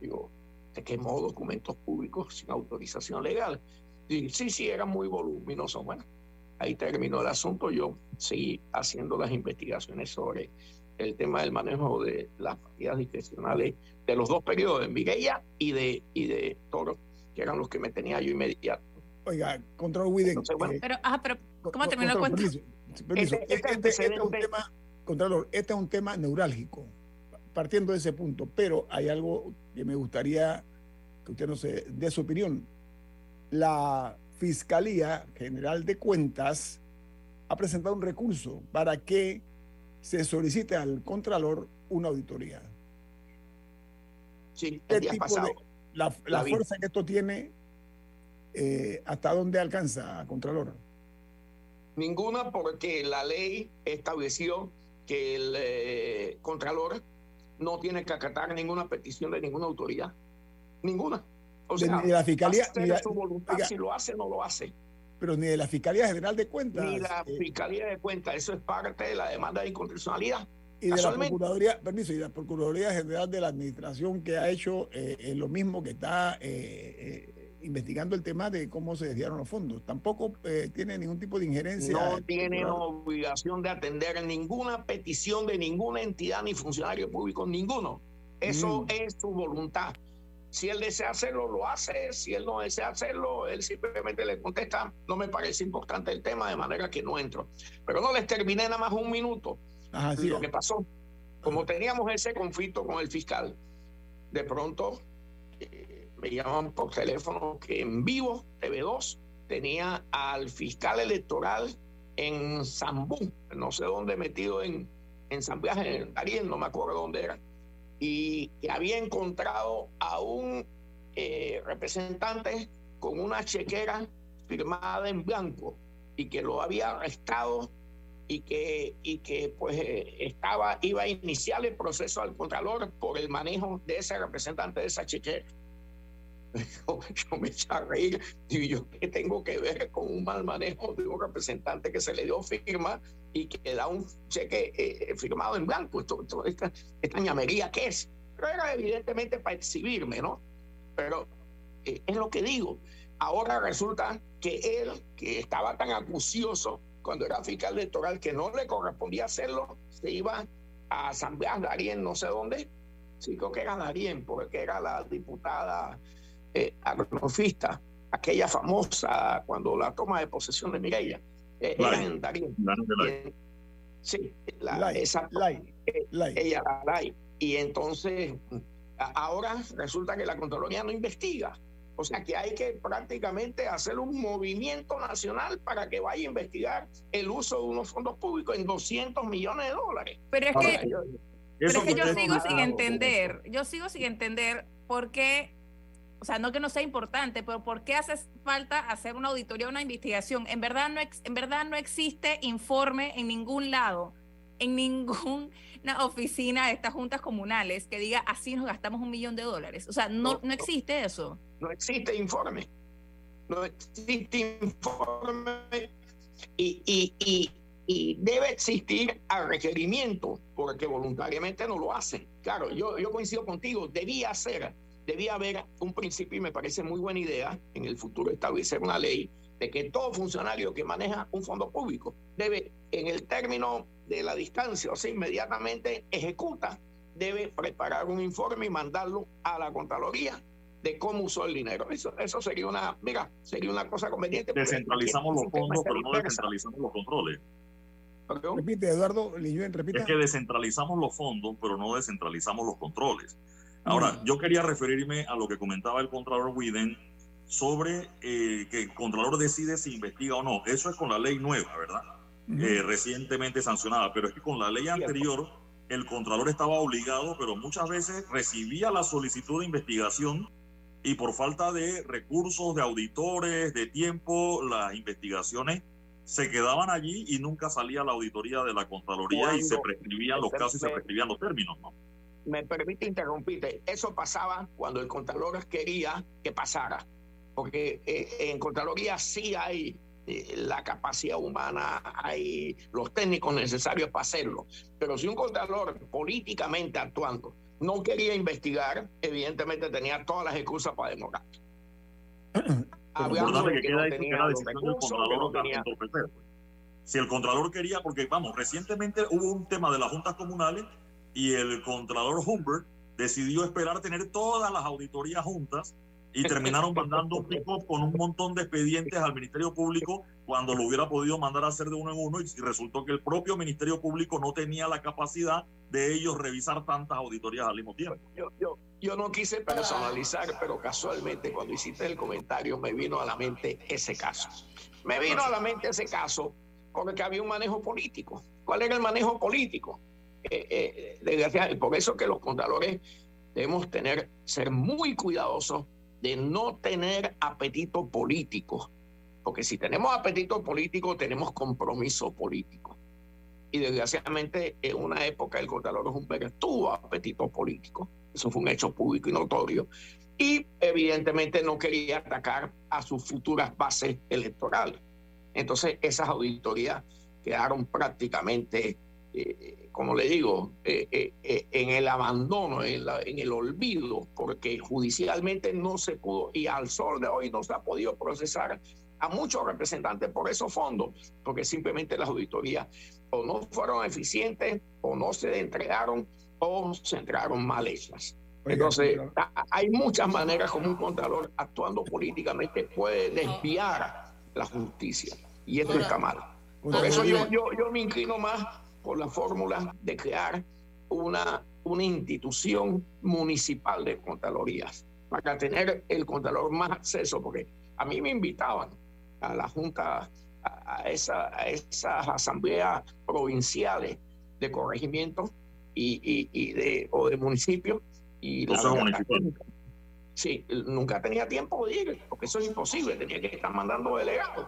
Digo, se quemó documentos públicos sin autorización legal. Y, sí, sí, era muy voluminoso. Bueno, ahí terminó el asunto. Yo seguí haciendo las investigaciones sobre el tema del manejo de las partidas discrecionales de los dos periodos, de Miguella y de, y de Toro, que eran los que me tenía yo inmediato. Oiga, Contralor Widen. eh, Pero, ajá, pero ¿cómo terminó el cuento? permiso, permiso. Este- este Este- este es un tema, Contralor, este es un tema neurálgico, partiendo de ese punto, pero hay algo que me gustaría que usted nos eh, dé su opinión. La Fiscalía General de Cuentas ha presentado un recurso para que se solicite al Contralor una auditoría. Sí, ¿Qué el día tipo pasado. de, la, la la vi. fuerza que esto tiene, eh, hasta dónde alcanza, Contralor? Ninguna porque la ley estableció que el eh, Contralor no tiene que acatar ninguna petición de ninguna autoridad. Ninguna. O sea, ni la Fiscalía- hace ni la- su voluntad, oiga. si lo hace, no lo hace. Pero ni de la Fiscalía General de Cuentas. Ni la eh, Fiscalía de Cuentas, eso es parte de la demanda de inconstitucionalidad. y de la. Procuraduría, permiso, y la Procuraduría General de la Administración que ha hecho eh, eh, lo mismo que está eh, investigando el tema de cómo se desviaron los fondos. Tampoco eh, tiene ningún tipo de injerencia. No tienen procurador. obligación de atender ninguna petición de ninguna entidad ni funcionario público, ninguno. Eso Mm. es su voluntad. Si él desea hacerlo, lo hace. Si él no desea hacerlo, él simplemente le contesta, no me parece importante el tema, de manera que no entro. Pero no les terminé nada más un minuto. Ajá, sí. Lo que pasó, como teníamos ese conflicto con el fiscal, de pronto me llaman por teléfono que en vivo, TV2, tenía al fiscal electoral en Zambú, no sé dónde, metido en, en San en Ariel, no me acuerdo dónde era, y que había encontrado a un eh, representante con una chequera firmada en blanco y que lo había arrestado y que, y que pues eh, estaba, iba a iniciar el proceso al Contralor por el manejo de ese representante de esa chequera. Yo, me eché a reír, digo yo, ¿qué tengo que ver con un mal manejo de un representante que se le dio firma y que da un cheque eh, firmado en blanco? Esto, esto- esta, esta ñamería, ¿qué es? Pero era evidentemente para exhibirme, ¿no? Pero eh, es lo que digo. Ahora resulta que él, que estaba tan acucioso cuando era fiscal electoral, que no le correspondía hacerlo, se iba a San Blas, Darien, no sé dónde. Sí, creo que era Darien, porque era la diputada eh, agronofista, aquella famosa cuando la toma de posesión de Mireya. Eh, era en Darien. Eh, Sí, la, Lai, esa, Lai, eh, Lai. ella la Lai. Y entonces, a- ahora resulta que la Contraloría no investiga. O sea que hay que prácticamente hacer un movimiento nacional para que vaya a investigar el uso de unos fondos públicos en 200 millones de dólares. Pero es Ahora, que, yo- pero es que yo sigo sin entender, yo sigo sin entender por qué o sea, no que no sea importante, pero ¿por qué hace falta hacer una auditoría, una investigación? En verdad no, en verdad no existe informe en ningún lado, en [LAUGHS] ninguna oficina de estas juntas comunales que diga así nos gastamos un millón de dólares. O sea, no, no, existe eso. No existe informe. No existe informe y, y, y, y debe existir a requerimiento, porque voluntariamente no lo hacen. Claro, yo, yo coincido contigo, debía ser debía haber un principio y me parece muy buena idea en el futuro establecer una ley de que todo funcionario que maneja un fondo público debe, en el término de la distancia, o sea, inmediatamente ejecuta, debe preparar un informe y mandarlo a la Contraloría de cómo usó el dinero. Eso, eso sería una, mira, sería una cosa conveniente. Descentralizamos los fondos, pero no descentralizamos los controles. Repite, Eduardo repite. Es que descentralizamos los fondos, pero no descentralizamos los controles. Ahora, yo quería referirme a lo que comentaba el Contralor Widen sobre eh, que el Contralor decide si investiga o no. Eso es con la ley nueva, ¿verdad? Eh, recientemente sancionada, pero es que con la ley anterior el Contralor estaba obligado, pero muchas veces recibía la solicitud de investigación y por falta de recursos, de auditores, de tiempo, las investigaciones se quedaban allí y nunca salía la auditoría de la Contraloría y se prescribían los casos y se prescribían los términos, ¿no? Me permite interrumpirte, eso pasaba cuando el Contralor quería que pasara, porque eh, en Contraloría sí hay eh, la capacidad humana, hay los técnicos necesarios para hacerlo, pero si un Contralor políticamente actuando no quería investigar, evidentemente tenía todas las excusas para demorar. Si el Contralor quería, porque vamos, recientemente hubo un tema de las juntas comunales y el Contralor Humbert decidió esperar tener todas las auditorías juntas y terminaron mandando un pico con un montón de expedientes al Ministerio Público cuando lo hubiera podido mandar a hacer de uno en uno y resultó que el propio Ministerio Público no tenía la capacidad de ellos revisar tantas auditorías al mismo tiempo. Yo, yo no quise personalizar, pero casualmente cuando hiciste el comentario me vino a la mente ese caso. Me vino a la mente ese caso porque había un manejo político. ¿Cuál era el manejo político? Eh, eh por eso que los contadores debemos tener, ser muy cuidadosos de no tener apetito político, porque si tenemos apetito político, tenemos compromiso político. Y desgraciadamente en una época el contador Humbert tuvo apetito político, eso fue un hecho público y notorio, y evidentemente no quería atacar a sus futuras bases electorales. Entonces esas auditorías quedaron prácticamente eh, como le digo, eh, eh, en el abandono, en, en, el olvido, porque judicialmente no se pudo, y al sol de hoy no se ha podido procesar a muchos representantes por esos fondos, porque simplemente las auditorías o no fueron eficientes, o no se entregaron, o se entregaron mal hechas. Entonces, hay muchas maneras como un contador actuando políticamente puede desviar la justicia, y esto está mal. Por eso yo, yo, yo me inclino más por la fórmula de crear una, una institución municipal de Contralorías para tener el Contralor más acceso, porque a mí me invitaban a la Junta, a, esa, a esas asambleas provinciales de corregimiento y, y, de, o de municipio. Y sí, nunca tenía tiempo de ir, porque eso es imposible, tenía que estar mandando delegados.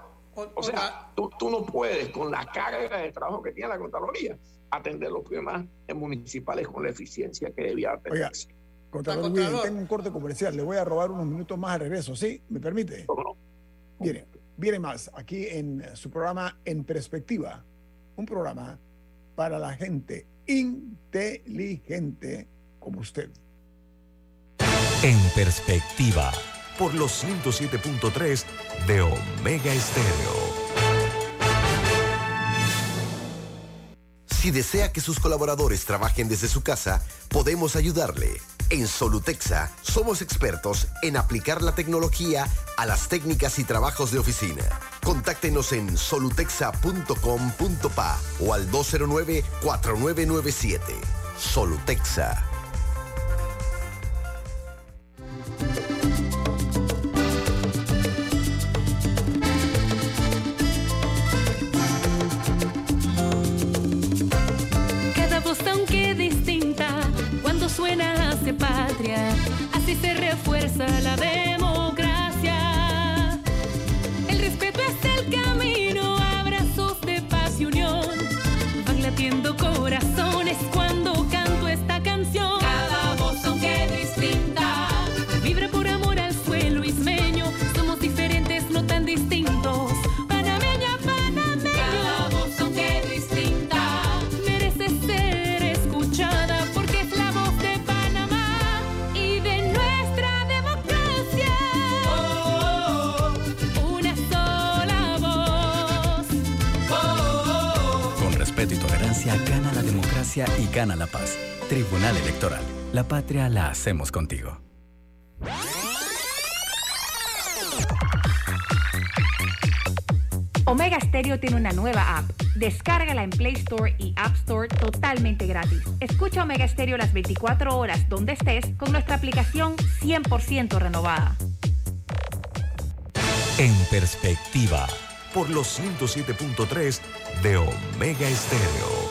O, sea, tú, tú, no puedes, con la carga de trabajo que tiene la Contraloría, atender los problemas municipales con la eficiencia que debía tener. Oiga, Contralor, tengo un corte comercial, le voy a robar unos minutos más al regreso, ¿sí? ¿Me permite? Viene, viene más aquí en su programa En Perspectiva, un programa para la gente inteligente como usted. En Perspectiva por los 107.3 de Omega Estéreo. Si desea que sus colaboradores trabajen desde su casa, podemos ayudarle. En Solutexa somos expertos en aplicar la tecnología a las técnicas y trabajos de oficina. Contáctenos en solutexa.com.pa o al 209-4997. Solutexa patria, así se darle fuerza a la democracia. Democracia y gana la paz. Tribunal Electoral. La patria la hacemos contigo. Omega Stereo tiene una nueva app. Descárgala en Play Store y App Store totalmente gratis. Escucha Omega Stereo las 24 horas donde estés con nuestra aplicación 100% renovada. En perspectiva, por los 107.3 de Omega Estéreo.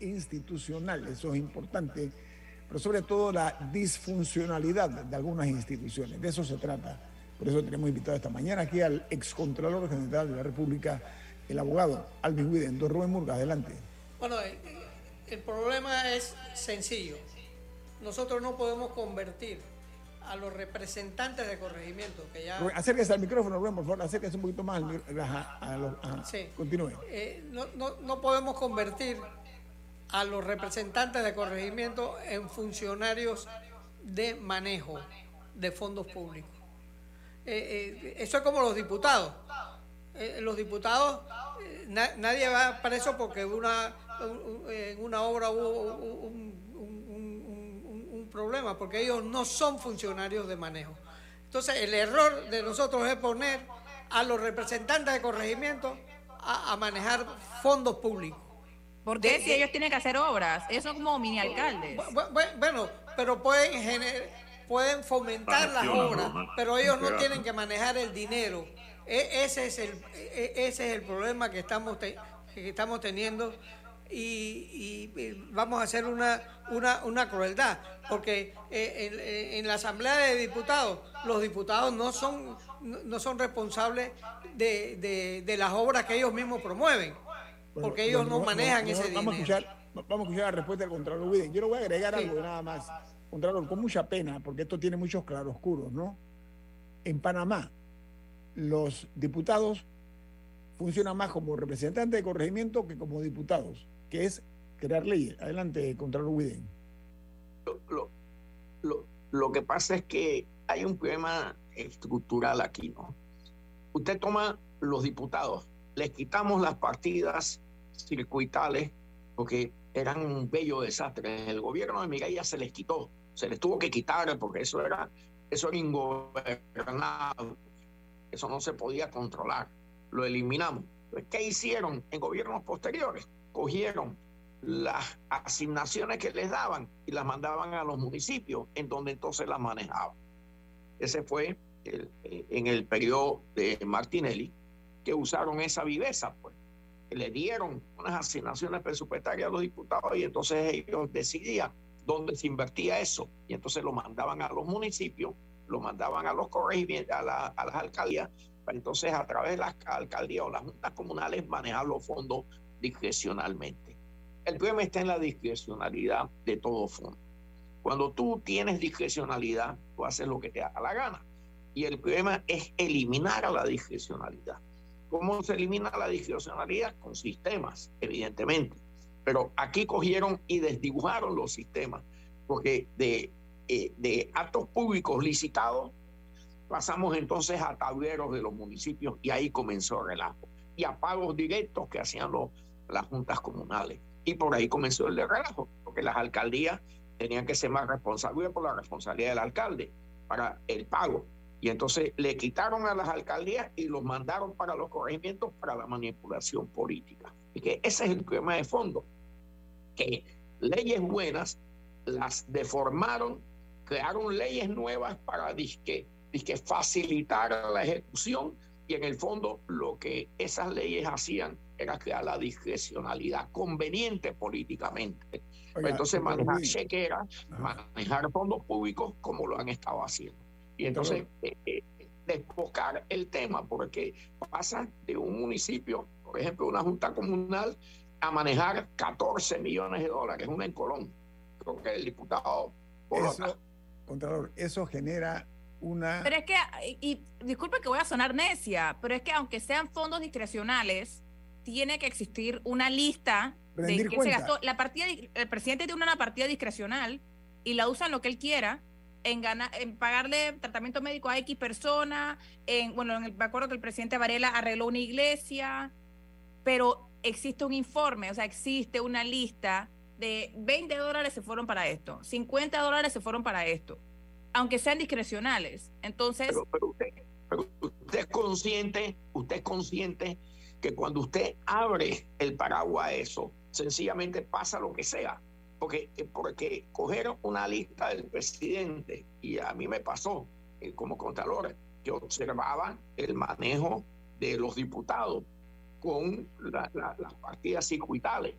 Institucional, eso es importante, pero sobre todo la disfuncionalidad de algunas instituciones, de eso se trata. Por eso tenemos invitado esta mañana aquí al excontralor general de la República, el abogado Alvin Widen. Don Rubén Murga, adelante. Bueno, eh, el problema es sencillo. Nosotros no podemos convertir a los representantes de corregimiento, que ya... Acérquese al micrófono, Rubén, por favor, acérquese un poquito más al. Ajá, a los- ajá. Sí. Continúe. Eh, no, no- no podemos convertir a los representantes de corregimiento en funcionarios de manejo de fondos públicos. Eh, eh, eso es como los diputados. Eh, los diputados, na- nadie va preso porque en una obra hubo un, problema, porque ellos no son funcionarios de manejo. Entonces, el error de nosotros es poner a los representantes de corregimiento a manejar fondos públicos. ¿Por qué De- si ellos tienen que hacer obras? Ellos son como mini alcaldes. Bu- bu- Bueno, pero pueden gener- pueden fomentar las obras, pero ellos no tienen que manejar el dinero. E- ese es el e- ese es el problema que estamos te- que estamos teniendo y, y- y vamos a hacer una una, una crueldad porque eh, en, en- en la asamblea de diputados los diputados no son no no son responsables de, de- de las obras que ellos mismos promueven porque ellos no manejan ese vamos dinero. A escuchar, vamos a escuchar la respuesta del Contralor Widen. Yo le voy a agregar Sí. algo nada más. Contralor, con mucha pena, porque esto tiene muchos claroscuros, ¿no? En Panamá, los diputados funcionan más como representantes de corregimiento que como diputados, que es crear leyes. Adelante, Contralor Widen. lo, lo, lo que pasa es que hay un problema estructural aquí, ¿no? Usted toma los diputados, les quitamos las partidas circuitales porque eran un bello desastre. El gobierno de Miguel ya se les quitó, se les tuvo que quitar porque eso era, eso era ingobernable, eso no se podía controlar. Lo eliminamos. ¿Qué hicieron en gobiernos posteriores? Cogieron las asignaciones que les daban y las mandaban a los municipios, en donde entonces las manejaban. Ese fue eh, en el periodo de Martinelli, que usaron esa viveza, pues, le dieron unas asignaciones presupuestarias a los diputados y entonces ellos decidían dónde se invertía eso. Y entonces lo mandaban a los municipios, lo mandaban a los corregimientos, a, la- a las alcaldías, para entonces a través de las alcaldías o las juntas comunales manejar los fondos discrecionalmente. El problema está en la discrecionalidad de todo fondo. Cuando tú tienes discrecionalidad, tú haces lo que te da la gana. Y el problema es eliminar a la discrecionalidad. ¿Cómo se elimina la discrecionalidad? Con sistemas, evidentemente. Pero aquí cogieron y desdibujaron los sistemas, porque de, eh, de actos públicos licitados pasamos entonces a tableros de los municipios y ahí comenzó el relajo. Y a pagos directos que hacían los, las juntas comunales. Y por ahí comenzó el relajo, porque las alcaldías tenían que ser más responsables por la responsabilidad del alcalde para el pago. Y entonces le quitaron a las alcaldías y los mandaron para los corregimientos para la manipulación política. Y que ese es el problema de fondo, que leyes buenas las deformaron crearon leyes nuevas para disque, disque facilitar la ejecución y en el fondo lo que esas leyes hacían era crear la discrecionalidad conveniente políticamente. entonces manejar chequera, manejar fondos públicos como lo han estado haciendo. Y entonces eh, eh, desbocar el tema, porque pasa de un municipio, por ejemplo, una junta comunal, a manejar 14 millones de dólares, una en Colón. Creo que el diputado... Eso, Contralor, eso genera una... Pero es que, y, disculpe que voy a sonar necia, pero es que aunque sean fondos discrecionales, tiene que existir una lista de que se gastó. La partida, el presidente tiene una partida discrecional y la usa en lo que él quiera, en, en pagarle tratamiento médico a X persona, en, bueno, en el, me acuerdo que el presidente Varela arregló una iglesia, pero existe un informe, o sea, existe una lista de 20 dólares se fueron para esto, 50 dólares se fueron para esto, aunque sean discrecionales. Entonces... Pero, usted, usted, es consciente, usted es consciente que cuando usted abre el paraguas a eso, sencillamente pasa lo que sea. Porque, porque coger una lista del presidente, y a mí me pasó eh, como contralor, que observaba el manejo de los diputados con las partidas circuitales.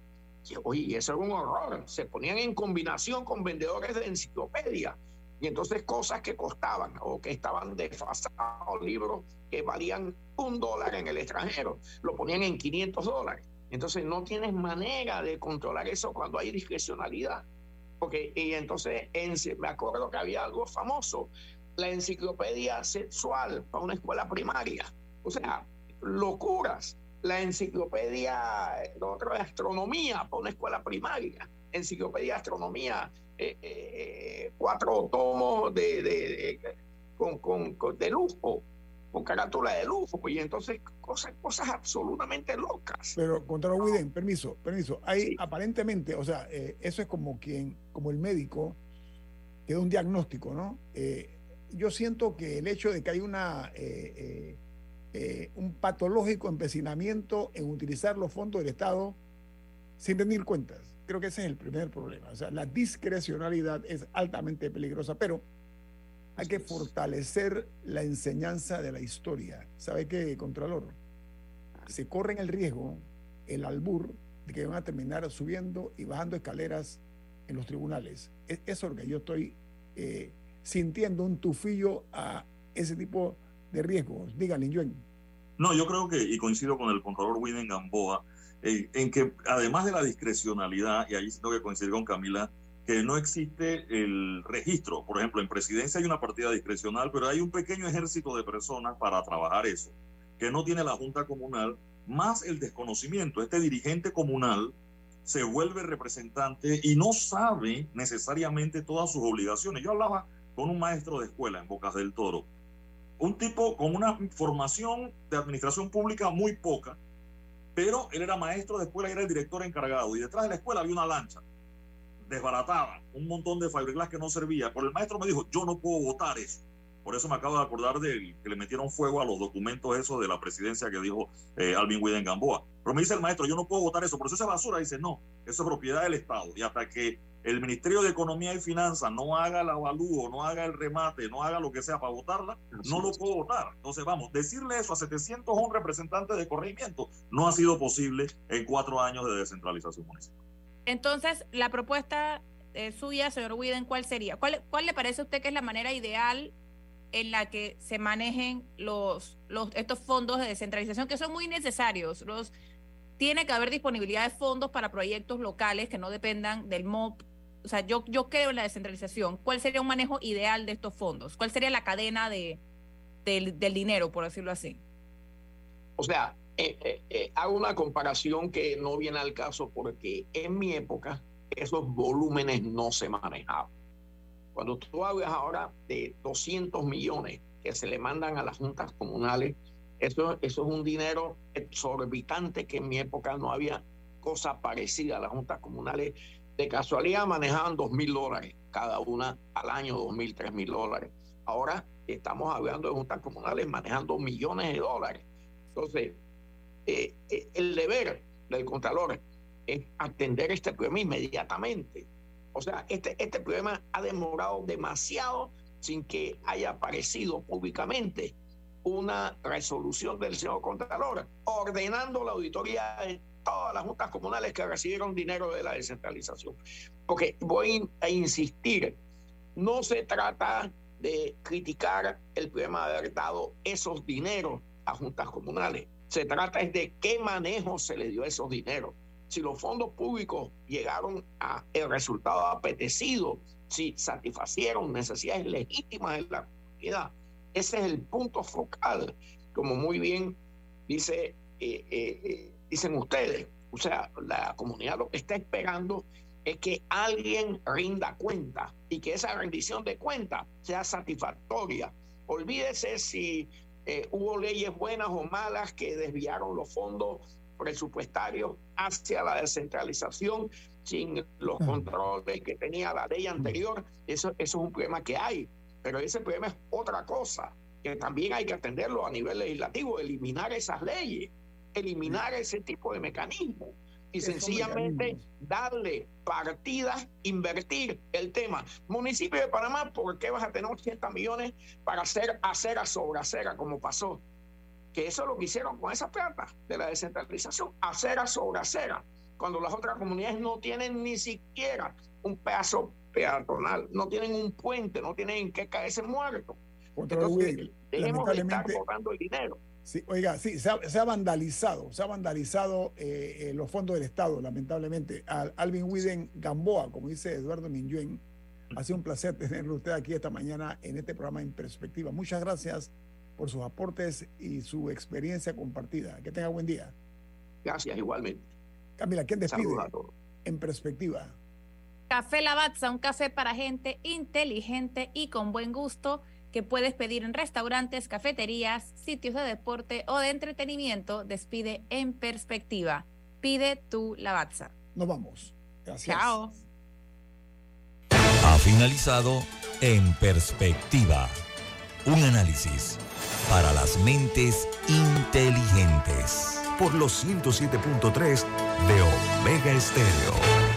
Y, oye, eso era un horror. Se ponían en combinación con vendedores de enciclopedia. Y entonces cosas que costaban o que estaban desfasados, libros que valían un dólar en el extranjero, lo ponían en 500 dólares. Entonces no tienes manera de controlar eso cuando hay discrecionalidad. Porque, y entonces en, me acuerdo que había algo famoso, la enciclopedia sexual para una escuela primaria. O sea, locuras. La enciclopedia, astronomía para una escuela primaria. Enciclopedia de astronomía, eh, eh, cuatro tomos de, de, con, con, de lujo con carátula de lujo, pues, y entonces cosas, cosas absolutamente locas. Pero, contra Widen, permiso, permiso. Hay aparentemente, o sea, eh, eso es como quien, como el médico que da un diagnóstico, ¿no? Eh, yo siento que el hecho de que hay una eh, un patológico empecinamiento en utilizar los fondos del Estado sin tener cuentas, creo que ese es el primer problema. O sea, la discrecionalidad es altamente peligrosa, pero hay que fortalecer la enseñanza de la historia. ¿Sabe qué, Contralor? Se corren el riesgo, el albur, de que van a terminar subiendo y bajando escaleras en los tribunales. Es eso que yo estoy eh, sintiendo un tufillo a ese tipo de riesgos. Díganle, Yuen. No, yo creo que, y coincido con el Contralor Widen Gamboa, en que además de la discrecionalidad, y ahí tengo que coincidir con Camila, que no existe el registro. Por ejemplo, en presidencia hay una partida discrecional, pero hay un pequeño ejército de personas para trabajar eso, que no tiene la Junta Comunal, más el desconocimiento. Este dirigente comunal se vuelve representante y no sabe necesariamente todas sus obligaciones. Yo hablaba con un maestro de escuela en Bocas del Toro, un tipo con una formación de administración pública muy poca, pero él era maestro de escuela y era el director encargado. Y detrás de la escuela había una lancha desbarataba un montón de fiberglass que no servía. Por el maestro me dijo, yo no puedo votar eso. Por eso me acabo de acordar de que le metieron fuego a los documentos esos de la presidencia que dijo eh, Alvin Widen Gamboa. Pero me dice el maestro, yo no puedo votar eso, por eso esa basura. Dice, no, eso es propiedad del Estado. Y hasta que el Ministerio de Economía y Finanzas no haga el avalúo, no haga el remate, no haga lo que sea para votarla, no lo puedo votar. Entonces, vamos, decirle eso a 701 representantes de corregimiento no ha sido posible en cuatro años de descentralización municipal. Entonces, la propuesta eh, suya, señor Widen, ¿cuál sería? ¿Cuál, ¿Cuál le parece a usted que es la manera ideal en la que se manejen los, los, estos fondos de descentralización que son muy necesarios? Los, tiene que haber disponibilidad de fondos para proyectos locales que no dependan del MOP. O sea, yo, yo creo en la descentralización. ¿Cuál sería un manejo ideal de estos fondos? ¿Cuál sería la cadena de, del, del dinero, por decirlo así? O sea, eh, eh, eh, hago una comparación que no viene al caso porque en mi época esos volúmenes no se manejaban. Cuando tú hablas ahora de 200 millones que se le mandan a las juntas comunales, eso, eso es un dinero exorbitante que en mi época no había cosa parecida. Las juntas comunales de casualidad manejaban 2 mil dólares cada una al año, 2 mil, 3 mil dólares. Ahora estamos hablando de juntas comunales manejando millones de dólares. Entonces, eh, eh, el deber del Contralor es atender este problema inmediatamente. O sea, este, este problema ha demorado demasiado sin que haya aparecido públicamente una resolución del señor Contralor ordenando la auditoría de todas las juntas comunales que recibieron dinero de la descentralización. Porque voy a insistir, no se trata de criticar el problema de haber dado esos dineros a juntas comunales. Se trata es de qué manejo se le dio a esos dineros. Si los fondos públicos llegaron a el resultado apetecido, si satisfacieron necesidades legítimas de la comunidad. Ese es el punto focal, como muy bien dice, eh, eh, dicen ustedes. O sea, la comunidad lo que está esperando es que alguien rinda cuenta y que esa rendición de cuenta sea satisfactoria. Olvídese si hubo leyes buenas o malas que desviaron los fondos presupuestarios hacia la descentralización sin los controles que tenía la ley anterior. Eso, eso es un problema que hay. Pero ese problema es otra cosa, que también hay que atenderlo a nivel legislativo, eliminar esas leyes, eliminar ese tipo de mecanismos y sencillamente darle partidas, invertir el tema. Municipio de Panamá, ¿por qué vas a tener 80 millones para hacer acera sobre acera, como pasó? Que eso es lo que hicieron con esa plata de la descentralización, acera sobre acera, cuando las otras comunidades no tienen ni siquiera un pedazo peatonal, no tienen un puente, no tienen en qué caerse muertos. Entonces, dejemos de estar cobrando el dinero. Sí, oiga, sí, se ha, vandalizado, se ha vandalizado eh, eh, los fondos del Estado, lamentablemente. Al, Alvin Widen Gamboa, como dice Eduardo Minyuen, ha sido un placer tenerlo usted aquí esta mañana en este programa En Perspectiva. Muchas gracias por sus aportes y su experiencia compartida. Que tenga buen día. Gracias, igualmente. Camila, ¿quién despide? En Perspectiva. Café Lavazza, un café para gente inteligente y con buen gusto que puedes pedir en restaurantes, cafeterías, sitios de deporte o de entretenimiento. Despide en perspectiva. Pide tu Lavazza. Nos vamos. Gracias. Chao. Ha finalizado En Perspectiva. Un análisis para las mentes inteligentes. Por los 107.3 de Omega Estéreo.